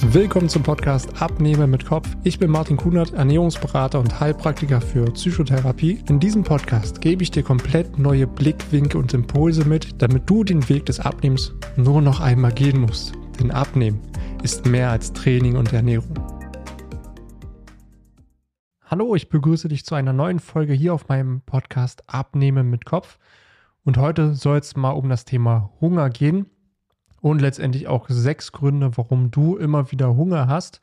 Willkommen zum Podcast Abnehmen mit Kopf. Ich bin Martin Kunert, Ernährungsberater und Heilpraktiker für Psychotherapie. In diesem Podcast gebe ich dir komplett neue Blickwinkel und Impulse mit, damit du den Weg des Abnehmens nur noch einmal gehen musst. Denn Abnehmen ist mehr als Training und Ernährung. Hallo, ich begrüße dich zu einer neuen Folge hier auf meinem Podcast Abnehmen mit Kopf. Und heute soll es mal um das Thema Hunger gehen und letztendlich auch sechs Gründe, warum du immer wieder Hunger hast.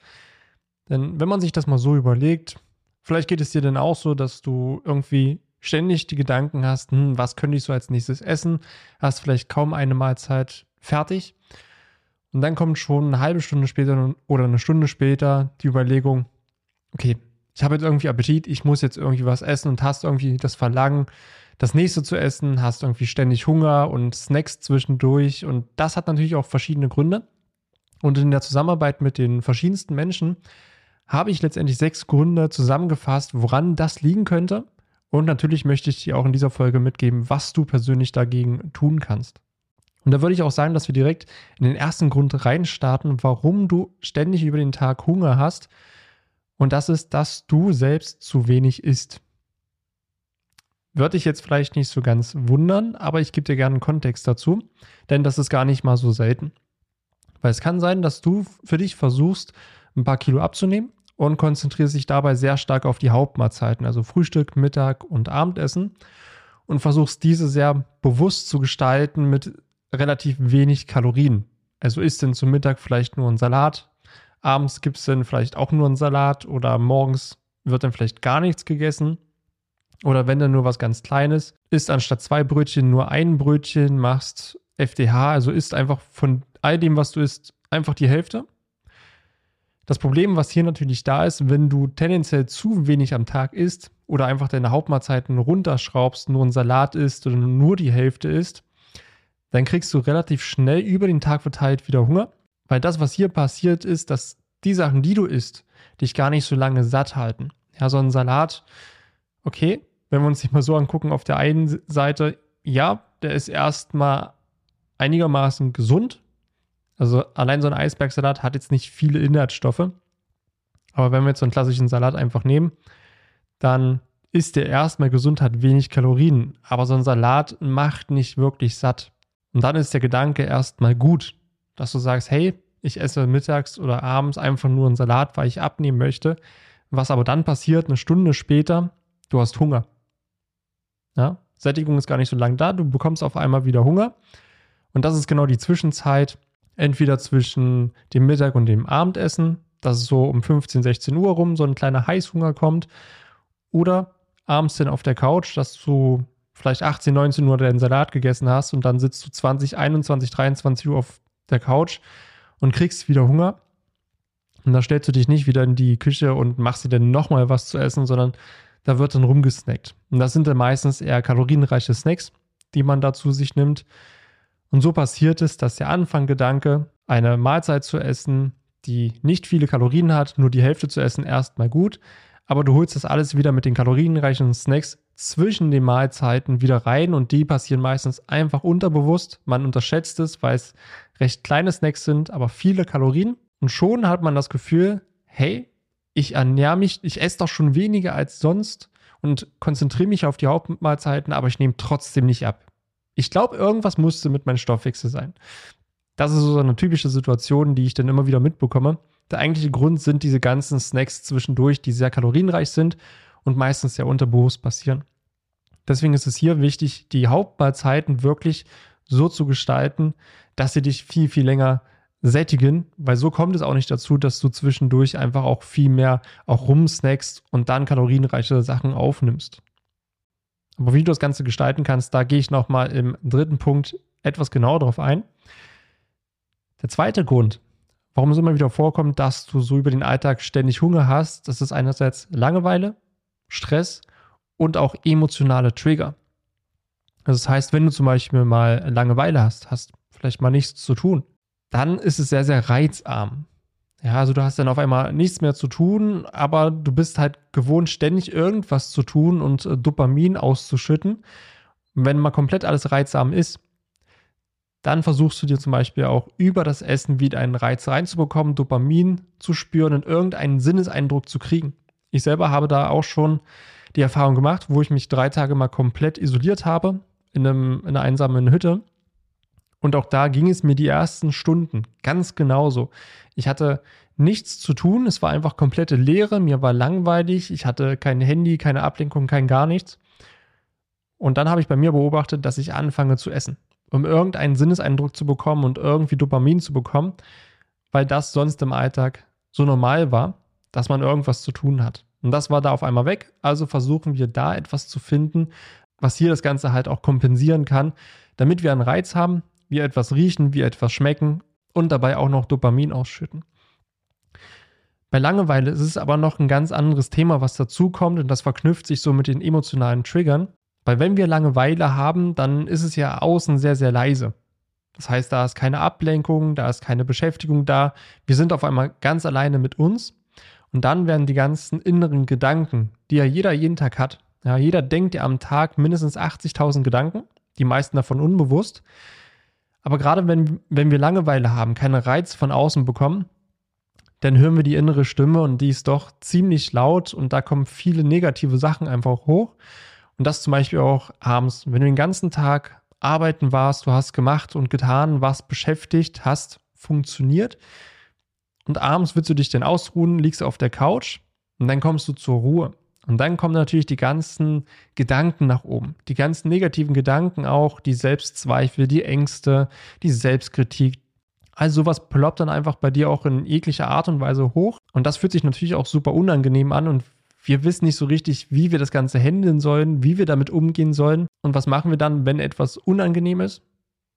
Denn wenn man sich das mal so überlegt, vielleicht geht es dir dann auch so, dass du irgendwie ständig die Gedanken hast, hm, was könnte ich so als nächstes essen, hast vielleicht kaum eine Mahlzeit fertig. Und dann kommt schon eine halbe Stunde später oder eine Stunde später die Überlegung, okay, ich habe jetzt irgendwie Appetit, ich muss jetzt irgendwie was essen und hast irgendwie das Verlangen, das nächste zu essen, hast irgendwie ständig Hunger und Snacks zwischendurch. Und das hat natürlich auch verschiedene Gründe. Und in der Zusammenarbeit mit den verschiedensten Menschen habe ich letztendlich sechs Gründe zusammengefasst, woran das liegen könnte. Und natürlich möchte ich dir auch in dieser Folge mitgeben, was du persönlich dagegen tun kannst. Und da würde ich auch sagen, dass wir direkt in den ersten Grund reinstarten, warum du ständig über den Tag Hunger hast. Und das ist, dass du selbst zu wenig isst. Würde ich jetzt vielleicht nicht so ganz wundern, aber ich gebe dir gerne einen Kontext dazu, denn das ist gar nicht mal so selten. Weil es kann sein, dass du für dich versuchst, ein paar Kilo abzunehmen und konzentrierst dich dabei sehr stark auf die Hauptmahlzeiten, also Frühstück, Mittag und Abendessen und versuchst diese sehr bewusst zu gestalten mit relativ wenig Kalorien. Also isst denn zum Mittag vielleicht nur ein Salat, abends gibt es dann vielleicht auch nur einen Salat oder morgens wird dann vielleicht gar nichts gegessen oder wenn dann nur was ganz Kleines, isst anstatt zwei Brötchen nur ein Brötchen, machst FDH, also isst einfach von all dem, was du isst, einfach die Hälfte. Das Problem, was hier natürlich da ist, wenn du tendenziell zu wenig am Tag isst oder einfach deine Hauptmahlzeiten runterschraubst, nur ein Salat isst oder nur die Hälfte isst, dann kriegst du relativ schnell über den Tag verteilt wieder Hunger. Weil das, was hier passiert, ist, dass die Sachen, die du isst, dich gar nicht so lange satt halten. Ja, so ein Salat okay, wenn wir uns sich mal so angucken, auf der einen Seite, ja, der ist erstmal einigermaßen gesund. Also allein so ein Eisbergsalat hat jetzt nicht viele Inhaltsstoffe. Aber wenn wir jetzt so einen klassischen Salat einfach nehmen, dann ist der erstmal gesund, hat wenig Kalorien. Aber so ein Salat macht nicht wirklich satt. Und dann ist der Gedanke erstmal gut, dass du sagst, hey, ich esse mittags oder abends einfach nur einen Salat, weil ich abnehmen möchte. Was aber dann passiert, eine Stunde später, du hast Hunger. Ja? Sättigung ist gar nicht so lange da, du bekommst auf einmal wieder Hunger. Und das ist genau die Zwischenzeit, entweder zwischen dem Mittag und dem Abendessen, dass es so um 15, 16 Uhr rum so ein kleiner Heißhunger kommt, oder abends dann auf der Couch, dass du vielleicht 18, 19 Uhr deinen Salat gegessen hast und dann sitzt du 20, 21, 23 Uhr auf der Couch und kriegst wieder Hunger. Und da stellst du dich nicht wieder in die Küche und machst dir dann nochmal was zu essen, sondern da wird dann rumgesnackt. Und das sind dann meistens eher kalorienreiche Snacks, die man dazu sich nimmt. Und so passiert es, dass der Anfanggedanke, eine Mahlzeit zu essen, die nicht viele Kalorien hat, nur die Hälfte zu essen, erstmal gut. Aber du holst das alles wieder mit den kalorienreichen Snacks zwischen den Mahlzeiten wieder rein und die passieren meistens einfach unterbewusst. Man unterschätzt es, weil es recht kleine Snacks sind, aber viele Kalorien. Und schon hat man das Gefühl, hey, ich ernähre mich, ich esse doch schon weniger als sonst und konzentriere mich auf die Hauptmahlzeiten, aber ich nehme trotzdem nicht ab. Ich glaube, irgendwas musste mit meinem Stoffwechsel sein. Das ist so eine typische Situation, die ich dann immer wieder mitbekomme. Der eigentliche Grund sind diese ganzen Snacks zwischendurch, die sehr kalorienreich sind und meistens sehr unterbewusst passieren. Deswegen ist es hier wichtig, die Hauptmahlzeiten wirklich so zu gestalten, dass sie dich viel, viel länger sättigen, weil so kommt es auch nicht dazu, dass du zwischendurch einfach auch viel mehr auch rumsnackst und dann kalorienreiche Sachen aufnimmst. Aber wie du das Ganze gestalten kannst, da gehe ich nochmal im dritten Punkt etwas genauer drauf ein. Der zweite Grund, warum es immer wieder vorkommt, dass du so über den Alltag ständig Hunger hast, das ist einerseits Langeweile, Stress und auch emotionale Trigger. Also das heißt, wenn du zum Beispiel mal Langeweile hast, hast vielleicht mal nichts zu tun, dann ist es sehr, sehr reizarm. Ja, also du hast dann auf einmal nichts mehr zu tun, aber du bist halt gewohnt, ständig irgendwas zu tun und äh, Dopamin auszuschütten. wenn mal komplett alles reizarm ist, dann versuchst du dir zum Beispiel auch über das Essen wieder einen Reiz reinzubekommen, Dopamin zu spüren und irgendeinen Sinneseindruck zu kriegen. Ich selber habe da auch schon die Erfahrung gemacht, wo ich mich drei Tage mal komplett isoliert habe in, einem, in einer einsamen Hütte. Und auch da ging es mir die ersten Stunden ganz genauso. Ich hatte nichts zu tun, es war einfach komplette Leere, mir war langweilig, ich hatte kein Handy, keine Ablenkung, kein gar nichts. Und dann habe ich bei mir beobachtet, dass ich anfange zu essen, um irgendeinen Sinneseindruck zu bekommen und irgendwie Dopamin zu bekommen, weil das sonst im Alltag so normal war, dass man irgendwas zu tun hat. Und das war da auf einmal weg. Also versuchen wir da etwas zu finden, was hier das Ganze halt auch kompensieren kann, damit wir einen Reiz haben, wir etwas riechen, wir etwas schmecken und dabei auch noch Dopamin ausschütten. Bei Langeweile ist es aber noch ein ganz anderes Thema, was dazukommt und das verknüpft sich so mit den emotionalen Triggern. Weil wenn wir Langeweile haben, dann ist es ja außen sehr, sehr leise. Das heißt, da ist keine Ablenkung, da ist keine Beschäftigung da. Wir sind auf einmal ganz alleine mit uns. Und dann werden die ganzen inneren Gedanken, die ja jeder jeden Tag hat, ja, jeder denkt ja am Tag mindestens 80.000 Gedanken, die meisten davon unbewusst. Aber gerade wenn, wenn wir Langeweile haben, keinen Reiz von außen bekommen, dann hören wir die innere Stimme und die ist doch ziemlich laut und da kommen viele negative Sachen einfach hoch. Und das zum Beispiel auch abends, wenn du den ganzen Tag arbeiten warst, du hast gemacht und getan, warst beschäftigt, hast funktioniert. Und abends willst du dich dann ausruhen, liegst auf der Couch und dann kommst du zur Ruhe. Und dann kommen natürlich die ganzen Gedanken nach oben. Die ganzen negativen Gedanken auch, die Selbstzweifel, die Ängste, die Selbstkritik. Also sowas ploppt dann einfach bei dir auch in jeglicher Art und Weise hoch. Und das fühlt sich natürlich auch super unangenehm an und wir wissen nicht so richtig, wie wir das Ganze handeln sollen, wie wir damit umgehen sollen. Und was machen wir dann, wenn etwas unangenehm ist?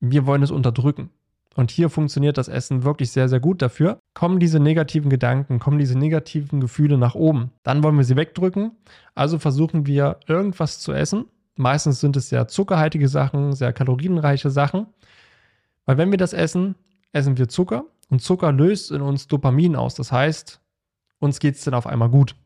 Wir wollen es unterdrücken. Und hier funktioniert das Essen wirklich sehr, sehr gut dafür. Kommen diese negativen Gedanken, kommen diese negativen Gefühle nach oben, dann wollen wir sie wegdrücken. Also versuchen wir irgendwas zu essen. Meistens sind es sehr zuckerhaltige Sachen, sehr kalorienreiche Sachen. Weil wenn wir das essen, essen wir Zucker und Zucker löst in uns Dopamin aus. Das heißt, uns geht es dann auf einmal gut.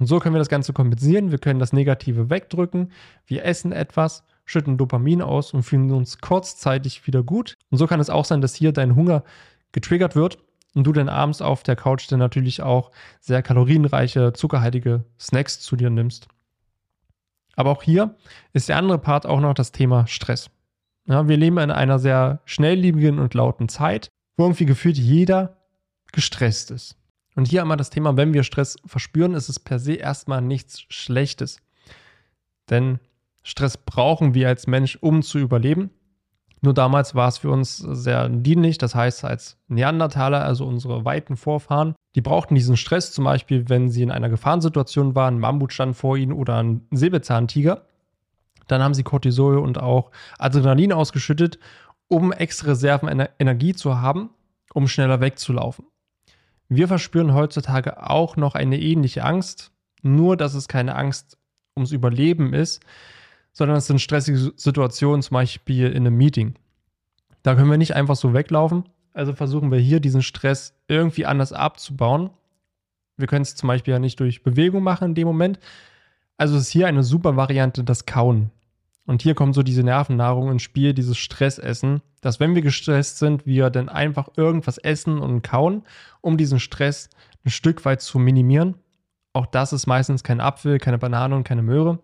Und so können wir das Ganze kompensieren. Wir können das Negative wegdrücken. Wir essen etwas, schütten Dopamin aus und fühlen uns kurzzeitig wieder gut. Und so kann es auch sein, dass hier dein Hunger getriggert wird und du dann abends auf der Couch dann natürlich auch sehr kalorienreiche, zuckerhaltige Snacks zu dir nimmst. Aber auch hier ist der andere Part auch noch das Thema Stress. Ja, wir leben in einer sehr schnelllebigen und lauten Zeit, wo irgendwie gefühlt jeder gestresst ist. Und hier einmal das Thema, wenn wir Stress verspüren, ist es per se erstmal nichts Schlechtes. Denn Stress brauchen wir als Mensch, um zu überleben. Nur damals war es für uns sehr dienlich. Das heißt, als Neandertaler, also unsere weiten Vorfahren, die brauchten diesen Stress zum Beispiel, wenn sie in einer Gefahrensituation waren, ein Mammut stand vor ihnen oder ein Säbelzahntiger. Dann haben sie Cortisol und auch Adrenalin ausgeschüttet, um extra Reserven Energie zu haben, um schneller wegzulaufen. Wir verspüren heutzutage auch noch eine ähnliche Angst, nur dass es keine Angst ums Überleben ist, sondern es sind stressige Situationen, zum Beispiel in einem Meeting. Da können wir nicht einfach so weglaufen. Also versuchen wir hier diesen Stress irgendwie anders abzubauen. Wir können es zum Beispiel ja nicht durch Bewegung machen in dem Moment. Also ist hier eine super Variante das Kauen. Und hier kommt so diese Nervennahrung ins Spiel, dieses Stressessen, dass wenn wir gestresst sind, wir dann einfach irgendwas essen und kauen, um diesen Stress ein Stück weit zu minimieren. Auch das ist meistens kein Apfel, keine Banane und keine Möhre,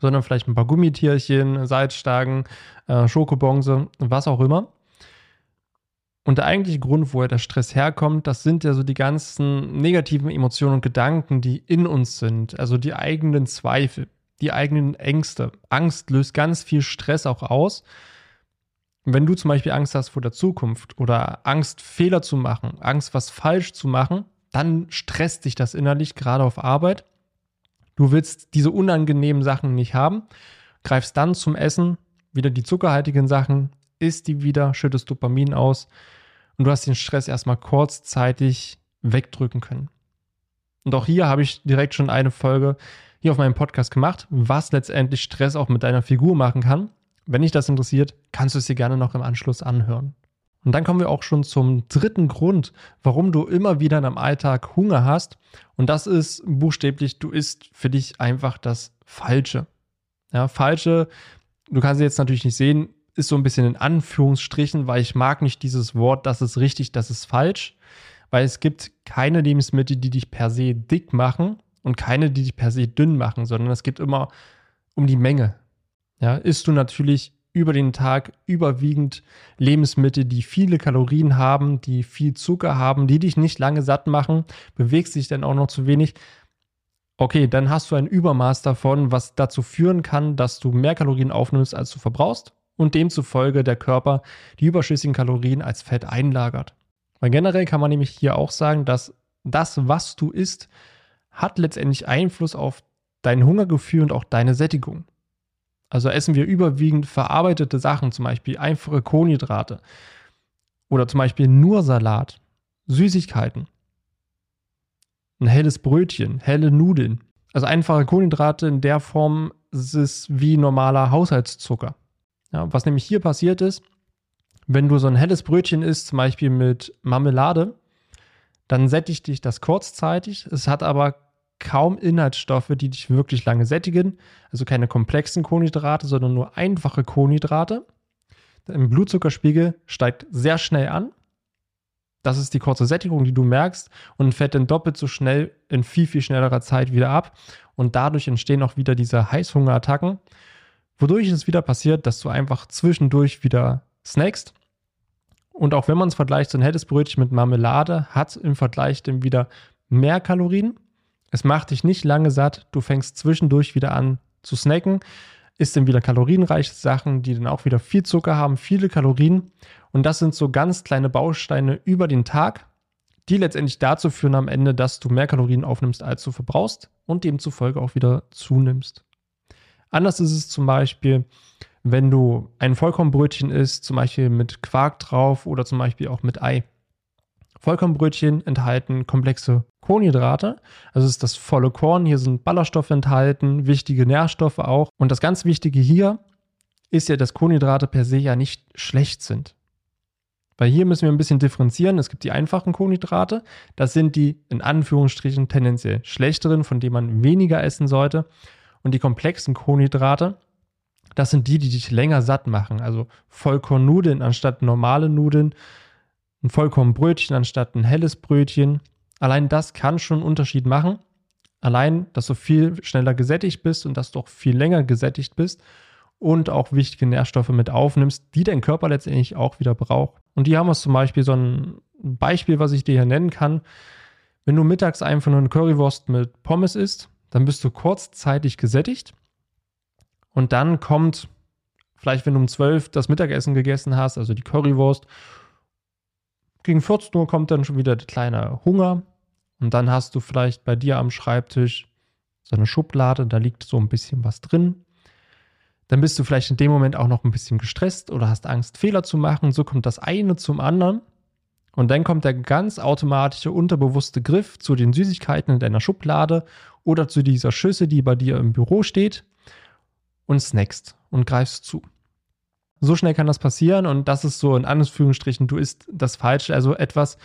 sondern vielleicht ein paar Gummitierchen, Salzstagen, äh, Schokobonse, was auch immer. Und der eigentliche Grund, woher der Stress herkommt, das sind ja so die ganzen negativen Emotionen und Gedanken, die in uns sind, also die eigenen Zweifel die eigenen Ängste. Angst löst ganz viel Stress auch aus. Wenn du zum Beispiel Angst hast vor der Zukunft oder Angst, Fehler zu machen, Angst, was falsch zu machen, dann stresst dich das innerlich, gerade auf Arbeit. Du willst diese unangenehmen Sachen nicht haben, greifst dann zum Essen, wieder die zuckerhaltigen Sachen, isst die wieder, schüttest Dopamin aus und du hast den Stress erstmal kurzzeitig wegdrücken können. Und auch hier habe ich direkt schon eine Folge hier auf meinem Podcast gemacht, was letztendlich Stress auch mit deiner Figur machen kann. Wenn dich das interessiert, kannst du es dir gerne noch im Anschluss anhören. Und dann kommen wir auch schon zum dritten Grund, warum du immer wieder in deinem Alltag Hunger hast. Und das ist buchstäblich, du isst für dich einfach das Falsche. Ja, Falsche, du kannst jetzt natürlich nicht sehen, ist so ein bisschen in Anführungsstrichen, weil ich mag nicht dieses Wort, das ist richtig, das ist falsch, weil es gibt keine Lebensmittel, die dich per se dick machen und keine, die dich per se dünn machen, sondern es geht immer um die Menge. Ja, isst du natürlich über den Tag überwiegend Lebensmittel, die viele Kalorien haben, die viel Zucker haben, die dich nicht lange satt machen, bewegst dich dann auch noch zu wenig. Okay, dann hast du ein Übermaß davon, was dazu führen kann, dass du mehr Kalorien aufnimmst, als du verbrauchst und demzufolge der Körper die überschüssigen Kalorien als Fett einlagert. Weil generell kann man nämlich hier auch sagen, dass das, was du isst, hat letztendlich Einfluss auf dein Hungergefühl und auch deine Sättigung. Also essen wir überwiegend verarbeitete Sachen, zum Beispiel einfache Kohlenhydrate oder zum Beispiel nur Salat, Süßigkeiten, ein helles Brötchen, helle Nudeln. Also einfache Kohlenhydrate in der Form ist es wie normaler Haushaltszucker. Ja, was nämlich hier passiert ist, wenn du so ein helles Brötchen isst, zum Beispiel mit Marmelade, dann sättigt dich das kurzzeitig. Es hat aber kaum Inhaltsstoffe, die dich wirklich lange sättigen. Also keine komplexen Kohlenhydrate, sondern nur einfache Kohlenhydrate. Dein Blutzuckerspiegel steigt sehr schnell an. Das ist die kurze Sättigung, die du merkst und fällt dann doppelt so schnell in viel, viel schnellerer Zeit wieder ab. Und dadurch entstehen auch wieder diese Heißhungerattacken, wodurch es wieder passiert, dass du einfach zwischendurch wieder snackst. Und auch wenn man es vergleicht, so ein helles Brötchen mit Marmelade hat im Vergleich dann wieder mehr Kalorien es macht dich nicht lange satt, du fängst zwischendurch wieder an zu snacken, isst dann wieder kalorienreiche Sachen, die dann auch wieder viel Zucker haben, viele Kalorien. Und das sind so ganz kleine Bausteine über den Tag, die letztendlich dazu führen am Ende, dass du mehr Kalorien aufnimmst, als du verbrauchst und demzufolge auch wieder zunimmst. Anders ist es zum Beispiel, wenn du ein Vollkornbrötchen isst, zum Beispiel mit Quark drauf oder zum Beispiel auch mit Ei. Vollkornbrötchen enthalten komplexe Kohlenhydrate, also es ist das volle Korn, hier sind Ballaststoffe enthalten, wichtige Nährstoffe auch. Und das ganz Wichtige hier ist ja, dass Kohlenhydrate per se ja nicht schlecht sind. Weil hier müssen wir ein bisschen differenzieren. Es gibt die einfachen Kohlenhydrate, das sind die in Anführungsstrichen tendenziell schlechteren, von denen man weniger essen sollte. Und die komplexen Kohlenhydrate, das sind die, die dich länger satt machen. Also Vollkornnudeln anstatt normale Nudeln, ein Vollkornbrötchen anstatt ein helles Brötchen, Allein das kann schon einen Unterschied machen. Allein, dass du viel schneller gesättigt bist und dass du auch viel länger gesättigt bist und auch wichtige Nährstoffe mit aufnimmst, die dein Körper letztendlich auch wieder braucht. Und die haben wir zum Beispiel so ein Beispiel, was ich dir hier nennen kann. Wenn du mittags einfach nur eine Currywurst mit Pommes isst, dann bist du kurzzeitig gesättigt. Und dann kommt, vielleicht wenn du um 12 das Mittagessen gegessen hast, also die Currywurst, gegen 14 Uhr kommt dann schon wieder der kleine Hunger. Und dann hast du vielleicht bei dir am Schreibtisch so eine Schublade, da liegt so ein bisschen was drin. Dann bist du vielleicht in dem Moment auch noch ein bisschen gestresst oder hast Angst, Fehler zu machen. So kommt das eine zum anderen. Und dann kommt der ganz automatische, unterbewusste Griff zu den Süßigkeiten in deiner Schublade oder zu dieser Schüssel, die bei dir im Büro steht und snackst und greifst zu. So schnell kann das passieren und das ist so in Anführungsstrichen, du isst das Falsche, also etwas,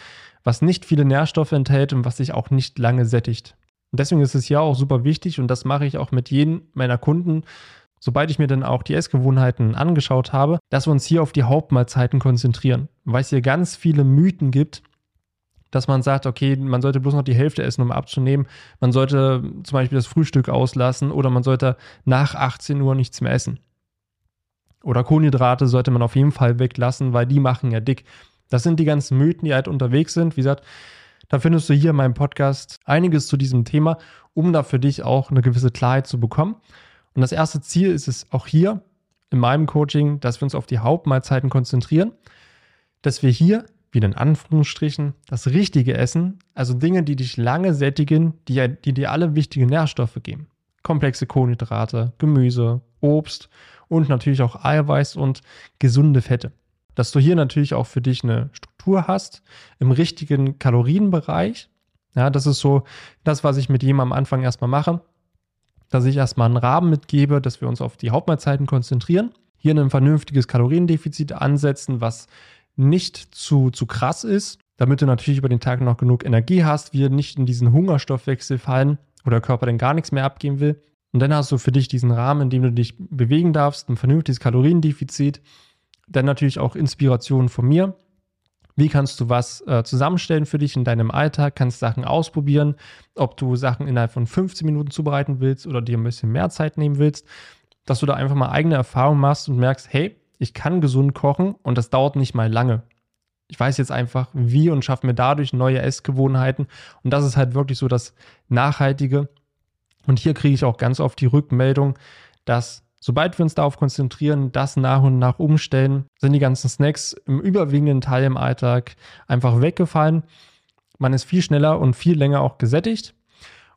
was nicht viele Nährstoffe enthält und was sich auch nicht lange sättigt. Und deswegen ist es ja auch super wichtig und das mache ich auch mit jedem meiner Kunden, sobald ich mir dann auch die Essgewohnheiten angeschaut habe, dass wir uns hier auf die Hauptmahlzeiten konzentrieren, weil es hier ganz viele Mythen gibt, dass man sagt, okay, man sollte bloß noch die Hälfte essen, um abzunehmen. Man sollte zum Beispiel das Frühstück auslassen oder man sollte nach 18 Uhr nichts mehr essen. Oder Kohlenhydrate sollte man auf jeden Fall weglassen, weil die machen ja dick. Das sind die ganzen Mythen, die halt unterwegs sind. Wie gesagt, da findest du hier in meinem Podcast einiges zu diesem Thema, um da für dich auch eine gewisse Klarheit zu bekommen. Und das erste Ziel ist es auch hier in meinem Coaching, dass wir uns auf die Hauptmahlzeiten konzentrieren, dass wir hier, wieder in Anführungsstrichen, das Richtige essen, also Dinge, die dich lange sättigen, die, die dir alle wichtige Nährstoffe geben. Komplexe Kohlenhydrate, Gemüse, Obst und natürlich auch Eiweiß und gesunde Fette. Dass du hier natürlich auch für dich eine Struktur hast im richtigen Kalorienbereich. Ja, das ist so das, was ich mit jedem am Anfang erstmal mache, dass ich erstmal einen Rahmen mitgebe, dass wir uns auf die Hauptmahlzeiten konzentrieren, hier ein vernünftiges Kaloriendefizit ansetzen, was nicht zu, zu krass ist, damit du natürlich über den Tag noch genug Energie hast, wir nicht in diesen Hungerstoffwechsel fallen oder der Körper dann gar nichts mehr abgeben will. Und dann hast du für dich diesen Rahmen, in dem du dich bewegen darfst, ein vernünftiges Kaloriendefizit, dann natürlich auch Inspirationen von mir. Wie kannst du was äh, zusammenstellen für dich in deinem Alltag? Kannst Sachen ausprobieren, ob du Sachen innerhalb von 15 Minuten zubereiten willst oder dir ein bisschen mehr Zeit nehmen willst, dass du da einfach mal eigene Erfahrungen machst und merkst, hey, ich kann gesund kochen und das dauert nicht mal lange. Ich weiß jetzt einfach, wie und schaffe mir dadurch neue Essgewohnheiten. Und das ist halt wirklich so das Nachhaltige. Und hier kriege ich auch ganz oft die Rückmeldung, dass sobald wir uns darauf konzentrieren, das nach und nach umstellen, sind die ganzen Snacks im überwiegenden Teil im Alltag einfach weggefallen. Man ist viel schneller und viel länger auch gesättigt.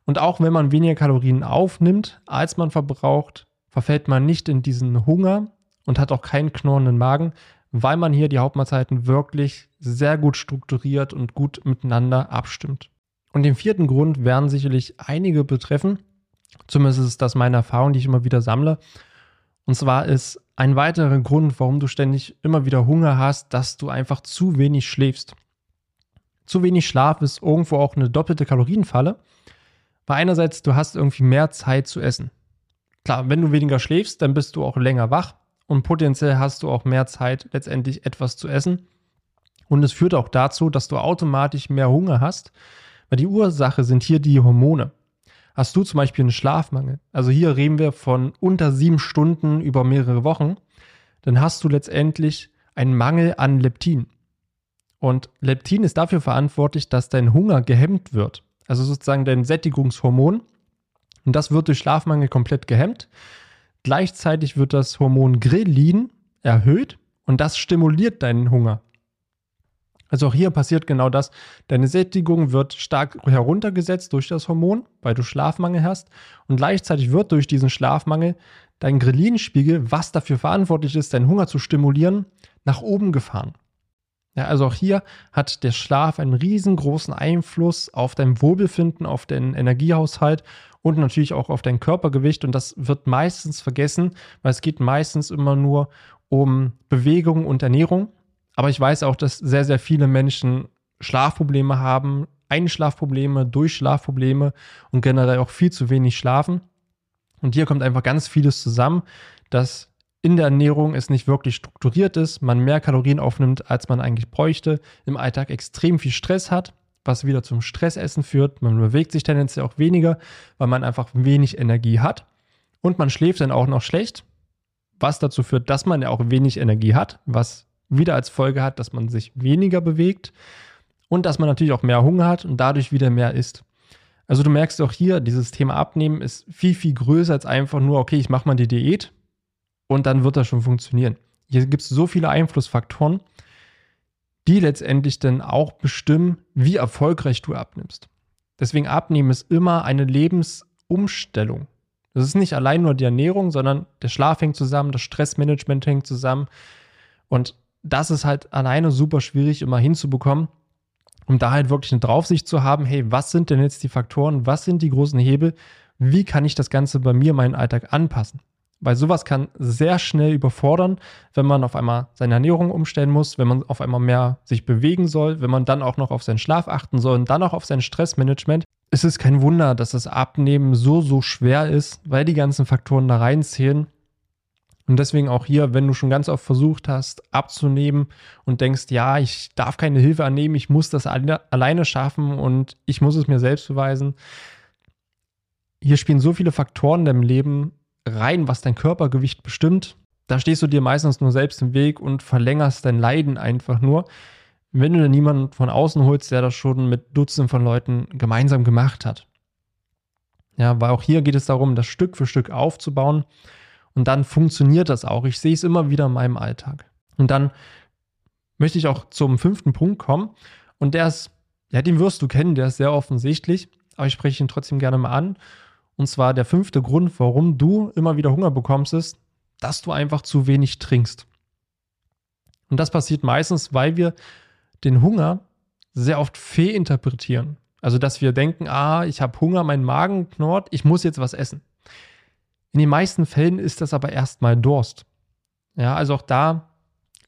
Und auch wenn man weniger Kalorien aufnimmt, als man verbraucht, verfällt man nicht in diesen Hunger und hat auch keinen knorrenden Magen, weil man hier die Hauptmahlzeiten wirklich sehr gut strukturiert und gut miteinander abstimmt. Und den vierten Grund werden sicherlich einige betreffen. Zumindest ist das meine Erfahrung, die ich immer wieder sammle. Und zwar ist ein weiterer Grund, warum du ständig immer wieder Hunger hast, dass du einfach zu wenig schläfst. Zu wenig Schlaf ist irgendwo auch eine doppelte Kalorienfalle, weil einerseits du hast irgendwie mehr Zeit zu essen. Klar, wenn du weniger schläfst, dann bist du auch länger wach und potenziell hast du auch mehr Zeit, letztendlich etwas zu essen. Und es führt auch dazu, dass du automatisch mehr Hunger hast, weil die Ursache sind hier die Hormone. Hast du zum Beispiel einen Schlafmangel, also hier reden wir von unter sieben Stunden über mehrere Wochen, dann hast du letztendlich einen Mangel an Leptin. Und Leptin ist dafür verantwortlich, dass dein Hunger gehemmt wird. Also sozusagen dein Sättigungshormon. Und das wird durch Schlafmangel komplett gehemmt. Gleichzeitig wird das Hormon Grelin erhöht und das stimuliert deinen Hunger. Also auch hier passiert genau das. Deine Sättigung wird stark heruntergesetzt durch das Hormon, weil du Schlafmangel hast. Und gleichzeitig wird durch diesen Schlafmangel dein Grelin-Spiegel, was dafür verantwortlich ist, deinen Hunger zu stimulieren, nach oben gefahren. Ja, also auch hier hat der Schlaf einen riesengroßen Einfluss auf dein Wohlbefinden, auf deinen Energiehaushalt und natürlich auch auf dein Körpergewicht. Und das wird meistens vergessen, weil es geht meistens immer nur um Bewegung und Ernährung. Aber ich weiß auch, dass sehr, sehr viele Menschen Schlafprobleme haben, Einschlafprobleme, Durchschlafprobleme und generell auch viel zu wenig schlafen. Und hier kommt einfach ganz vieles zusammen, dass in der Ernährung es nicht wirklich strukturiert ist, man mehr Kalorien aufnimmt, als man eigentlich bräuchte, im Alltag extrem viel Stress hat, was wieder zum Stressessen führt. Man bewegt sich tendenziell auch weniger, weil man einfach wenig Energie hat. Und man schläft dann auch noch schlecht, was dazu führt, dass man ja auch wenig Energie hat, was wieder als Folge hat, dass man sich weniger bewegt und dass man natürlich auch mehr Hunger hat und dadurch wieder mehr isst. Also du merkst auch hier, dieses Thema Abnehmen ist viel, viel größer als einfach nur, okay, ich mache mal die Diät und dann wird das schon funktionieren. Hier gibt es so viele Einflussfaktoren, die letztendlich dann auch bestimmen, wie erfolgreich du abnimmst. Deswegen abnehmen ist immer eine Lebensumstellung. Das ist nicht allein nur die Ernährung, sondern der Schlaf hängt zusammen, das Stressmanagement hängt zusammen. Und das ist halt alleine super schwierig immer hinzubekommen, um da halt wirklich eine Draufsicht zu haben, hey, was sind denn jetzt die Faktoren, was sind die großen Hebel, wie kann ich das Ganze bei mir, meinen Alltag anpassen? Weil sowas kann sehr schnell überfordern, wenn man auf einmal seine Ernährung umstellen muss, wenn man auf einmal mehr sich bewegen soll, wenn man dann auch noch auf seinen Schlaf achten soll und dann auch auf sein Stressmanagement. Es ist kein Wunder, dass das Abnehmen so, so schwer ist, weil die ganzen Faktoren da reinzählen. Und deswegen auch hier, wenn du schon ganz oft versucht hast, abzunehmen und denkst, ja, ich darf keine Hilfe annehmen, ich muss das alleine schaffen und ich muss es mir selbst beweisen. Hier spielen so viele Faktoren in deinem Leben rein, was dein Körpergewicht bestimmt. Da stehst du dir meistens nur selbst im Weg und verlängerst dein Leiden einfach nur. Wenn du dann niemanden von außen holst, der das schon mit Dutzenden von Leuten gemeinsam gemacht hat. Ja, weil auch hier geht es darum, das Stück für Stück aufzubauen. Und dann funktioniert das auch. Ich sehe es immer wieder in meinem Alltag. Und dann möchte ich auch zum fünften Punkt kommen. Und der ist, ja, den wirst du kennen, der ist sehr offensichtlich. Aber ich spreche ihn trotzdem gerne mal an. Und zwar der fünfte Grund, warum du immer wieder Hunger bekommst, ist, dass du einfach zu wenig trinkst. Und das passiert meistens, weil wir den Hunger sehr oft fehlinterpretieren. Also, dass wir denken, ah, ich habe Hunger, mein Magen knurrt, ich muss jetzt was essen. In den meisten Fällen ist das aber erstmal Durst. Ja, also auch da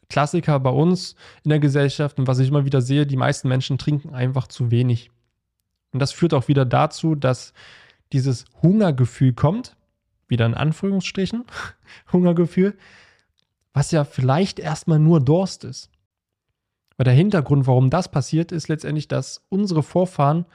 Klassiker bei uns in der Gesellschaft und was ich immer wieder sehe, die meisten Menschen trinken einfach zu wenig. Und das führt auch wieder dazu, dass dieses Hungergefühl kommt, wieder in Anführungsstrichen, Hungergefühl, was ja vielleicht erstmal nur Durst ist. Weil der Hintergrund, warum das passiert, ist letztendlich, dass unsere Vorfahren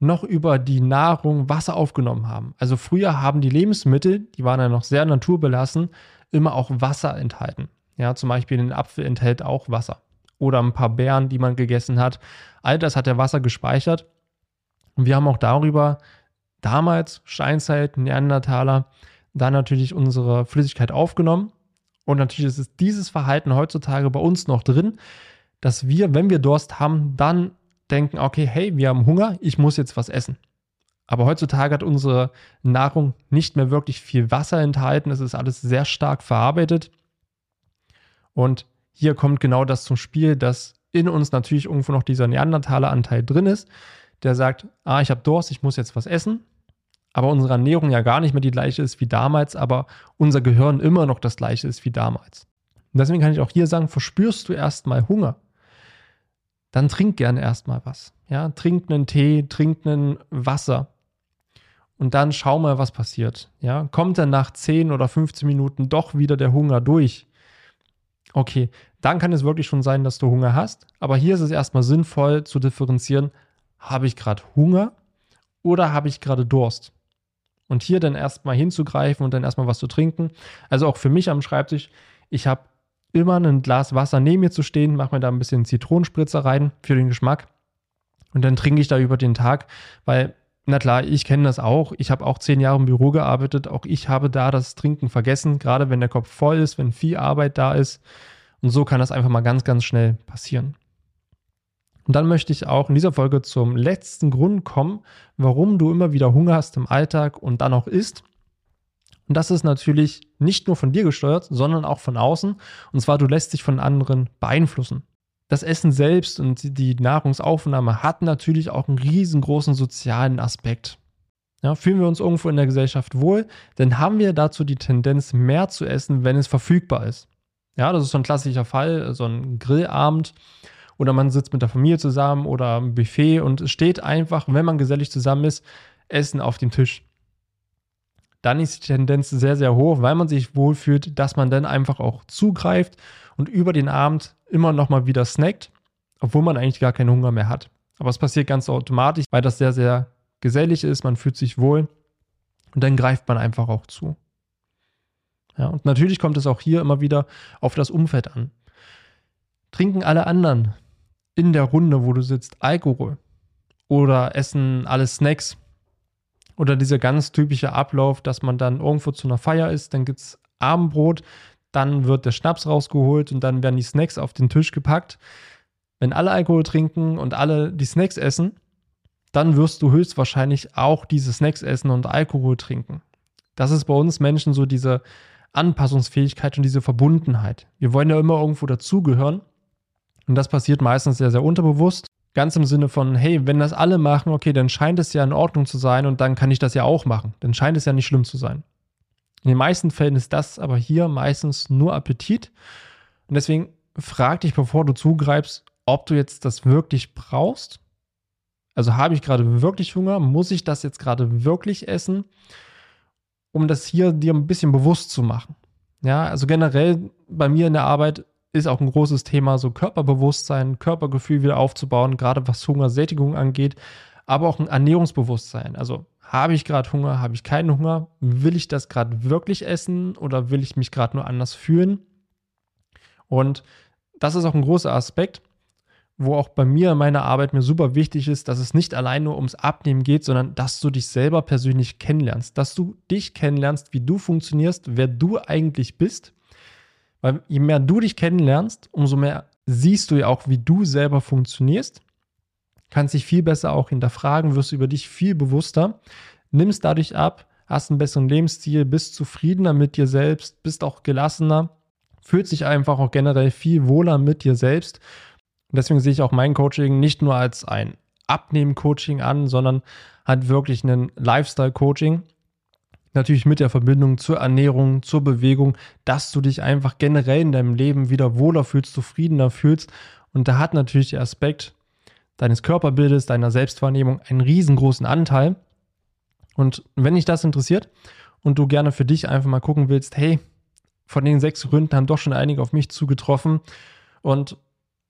noch über die Nahrung Wasser aufgenommen haben. Also früher haben die Lebensmittel, die waren ja noch sehr naturbelassen, immer auch Wasser enthalten. Ja, zum Beispiel ein Apfel enthält auch Wasser. Oder ein paar Beeren, die man gegessen hat. All das hat der Wasser gespeichert. Und wir haben auch darüber damals, Steinzeit, Neandertaler, da natürlich unsere Flüssigkeit aufgenommen. Und natürlich ist dieses Verhalten heutzutage bei uns noch drin, dass wir, wenn wir Durst haben, dann denken, okay, hey, wir haben Hunger, ich muss jetzt was essen. Aber heutzutage hat unsere Nahrung nicht mehr wirklich viel Wasser enthalten. Es ist alles sehr stark verarbeitet. Und hier kommt genau das zum Spiel, dass in uns natürlich irgendwo noch dieser Neandertaler-Anteil drin ist, der sagt, ah, ich habe Durst, ich muss jetzt was essen. Aber unsere Ernährung ja gar nicht mehr die gleiche ist wie damals, aber unser Gehirn immer noch das gleiche ist wie damals. Und deswegen kann ich auch hier sagen, verspürst du erstmal Hunger dann trink gerne erstmal was. Ja, trink einen Tee, trink einen Wasser. Und dann schau mal, was passiert. Ja, kommt dann nach 10 oder 15 Minuten doch wieder der Hunger durch? Okay, dann kann es wirklich schon sein, dass du Hunger hast. Aber hier ist es erstmal sinnvoll zu differenzieren, habe ich gerade Hunger oder habe ich gerade Durst? Und hier dann erstmal hinzugreifen und dann erstmal was zu trinken. Also auch für mich am Schreibtisch, ich habe immer ein Glas Wasser neben mir zu stehen, mache mir da ein bisschen Zitronenspritzer rein für den Geschmack und dann trinke ich da über den Tag, weil, na klar, ich kenne das auch. Ich habe auch zehn Jahre im Büro gearbeitet. Auch ich habe da das Trinken vergessen, gerade wenn der Kopf voll ist, wenn viel Arbeit da ist. Und so kann das einfach mal ganz, ganz schnell passieren. Und dann möchte ich auch in dieser Folge zum letzten Grund kommen, warum du immer wieder Hunger hast im Alltag und dann auch isst. Und das ist natürlich nicht nur von dir gesteuert, sondern auch von außen. Und zwar, du lässt dich von anderen beeinflussen. Das Essen selbst und die Nahrungsaufnahme hat natürlich auch einen riesengroßen sozialen Aspekt. Ja, fühlen wir uns irgendwo in der Gesellschaft wohl, dann haben wir dazu die Tendenz, mehr zu essen, wenn es verfügbar ist. Ja, das ist so ein klassischer Fall, so ein Grillabend oder man sitzt mit der Familie zusammen oder im Buffet und es steht einfach, wenn man gesellig zusammen ist, Essen auf dem Tisch dann ist die Tendenz sehr, sehr hoch, weil man sich wohlfühlt, dass man dann einfach auch zugreift und über den Abend immer nochmal wieder snackt, obwohl man eigentlich gar keinen Hunger mehr hat. Aber es passiert ganz automatisch, weil das sehr, sehr gesellig ist, man fühlt sich wohl und dann greift man einfach auch zu. Ja, und natürlich kommt es auch hier immer wieder auf das Umfeld an. Trinken alle anderen in der Runde, wo du sitzt, Alkohol oder essen alle Snacks, oder dieser ganz typische Ablauf, dass man dann irgendwo zu einer Feier ist, dann gibt es Abendbrot, dann wird der Schnaps rausgeholt und dann werden die Snacks auf den Tisch gepackt. Wenn alle Alkohol trinken und alle die Snacks essen, dann wirst du höchstwahrscheinlich auch diese Snacks essen und Alkohol trinken. Das ist bei uns Menschen so diese Anpassungsfähigkeit und diese Verbundenheit. Wir wollen ja immer irgendwo dazugehören. Und das passiert meistens sehr, sehr unterbewusst. Ganz im Sinne von, hey, wenn das alle machen, okay, dann scheint es ja in Ordnung zu sein und dann kann ich das ja auch machen. Dann scheint es ja nicht schlimm zu sein. In den meisten Fällen ist das aber hier meistens nur Appetit. Und deswegen frag dich, bevor du zugreifst, ob du jetzt das wirklich brauchst. Also habe ich gerade wirklich Hunger? Muss ich das jetzt gerade wirklich essen? Um das hier dir ein bisschen bewusst zu machen. Ja, also generell bei mir in der Arbeit ist auch ein großes Thema, so Körperbewusstsein, Körpergefühl wieder aufzubauen, gerade was Hungersättigung angeht, aber auch ein Ernährungsbewusstsein. Also habe ich gerade Hunger, habe ich keinen Hunger, will ich das gerade wirklich essen oder will ich mich gerade nur anders fühlen? Und das ist auch ein großer Aspekt, wo auch bei mir in meiner Arbeit mir super wichtig ist, dass es nicht allein nur ums Abnehmen geht, sondern dass du dich selber persönlich kennenlernst, dass du dich kennenlernst, wie du funktionierst, wer du eigentlich bist weil je mehr du dich kennenlernst, umso mehr siehst du ja auch, wie du selber funktionierst, kannst dich viel besser auch hinterfragen, wirst über dich viel bewusster, nimmst dadurch ab, hast einen besseren Lebensstil, bist zufriedener mit dir selbst, bist auch gelassener, fühlst dich einfach auch generell viel wohler mit dir selbst. Und deswegen sehe ich auch mein Coaching nicht nur als ein Abnehmen-Coaching an, sondern halt wirklich ein Lifestyle-Coaching, natürlich mit der Verbindung zur Ernährung, zur Bewegung, dass du dich einfach generell in deinem Leben wieder wohler fühlst, zufriedener fühlst. Und da hat natürlich der Aspekt deines Körperbildes, deiner Selbstwahrnehmung einen riesengroßen Anteil. Und wenn dich das interessiert und du gerne für dich einfach mal gucken willst, hey, von den sechs Gründen haben doch schon einige auf mich zugetroffen. Und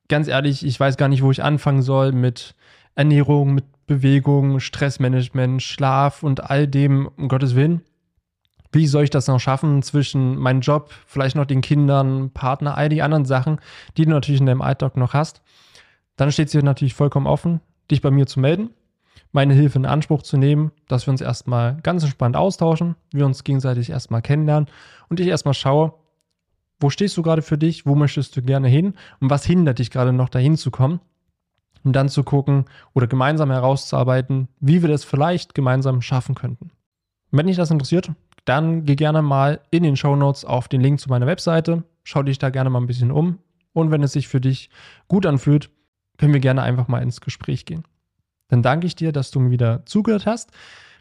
ganz ehrlich, ich weiß gar nicht, wo ich anfangen soll mit Ernährung, mit Bewegung, Stressmanagement, Schlaf und all dem, um Gottes Willen. Wie soll ich das noch schaffen zwischen meinem Job, vielleicht noch den Kindern, Partner, all die anderen Sachen, die du natürlich in deinem Alltag noch hast? Dann steht es dir natürlich vollkommen offen, dich bei mir zu melden, meine Hilfe in Anspruch zu nehmen, dass wir uns erstmal ganz entspannt austauschen, wir uns gegenseitig erstmal kennenlernen und ich erstmal schaue, wo stehst du gerade für dich, wo möchtest du gerne hin und was hindert dich gerade noch dahin zu kommen um dann zu gucken oder gemeinsam herauszuarbeiten, wie wir das vielleicht gemeinsam schaffen könnten. Wenn dich das interessiert, dann geh gerne mal in den Show Notes auf den Link zu meiner Webseite, schau dich da gerne mal ein bisschen um und wenn es sich für dich gut anfühlt, können wir gerne einfach mal ins Gespräch gehen. Dann danke ich dir, dass du mir wieder zugehört hast,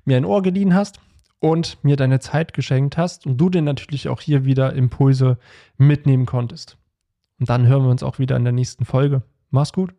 mir ein Ohr geliehen hast und mir deine Zeit geschenkt hast und du dir natürlich auch hier wieder Impulse mitnehmen konntest. Und dann hören wir uns auch wieder in der nächsten Folge. Mach's gut.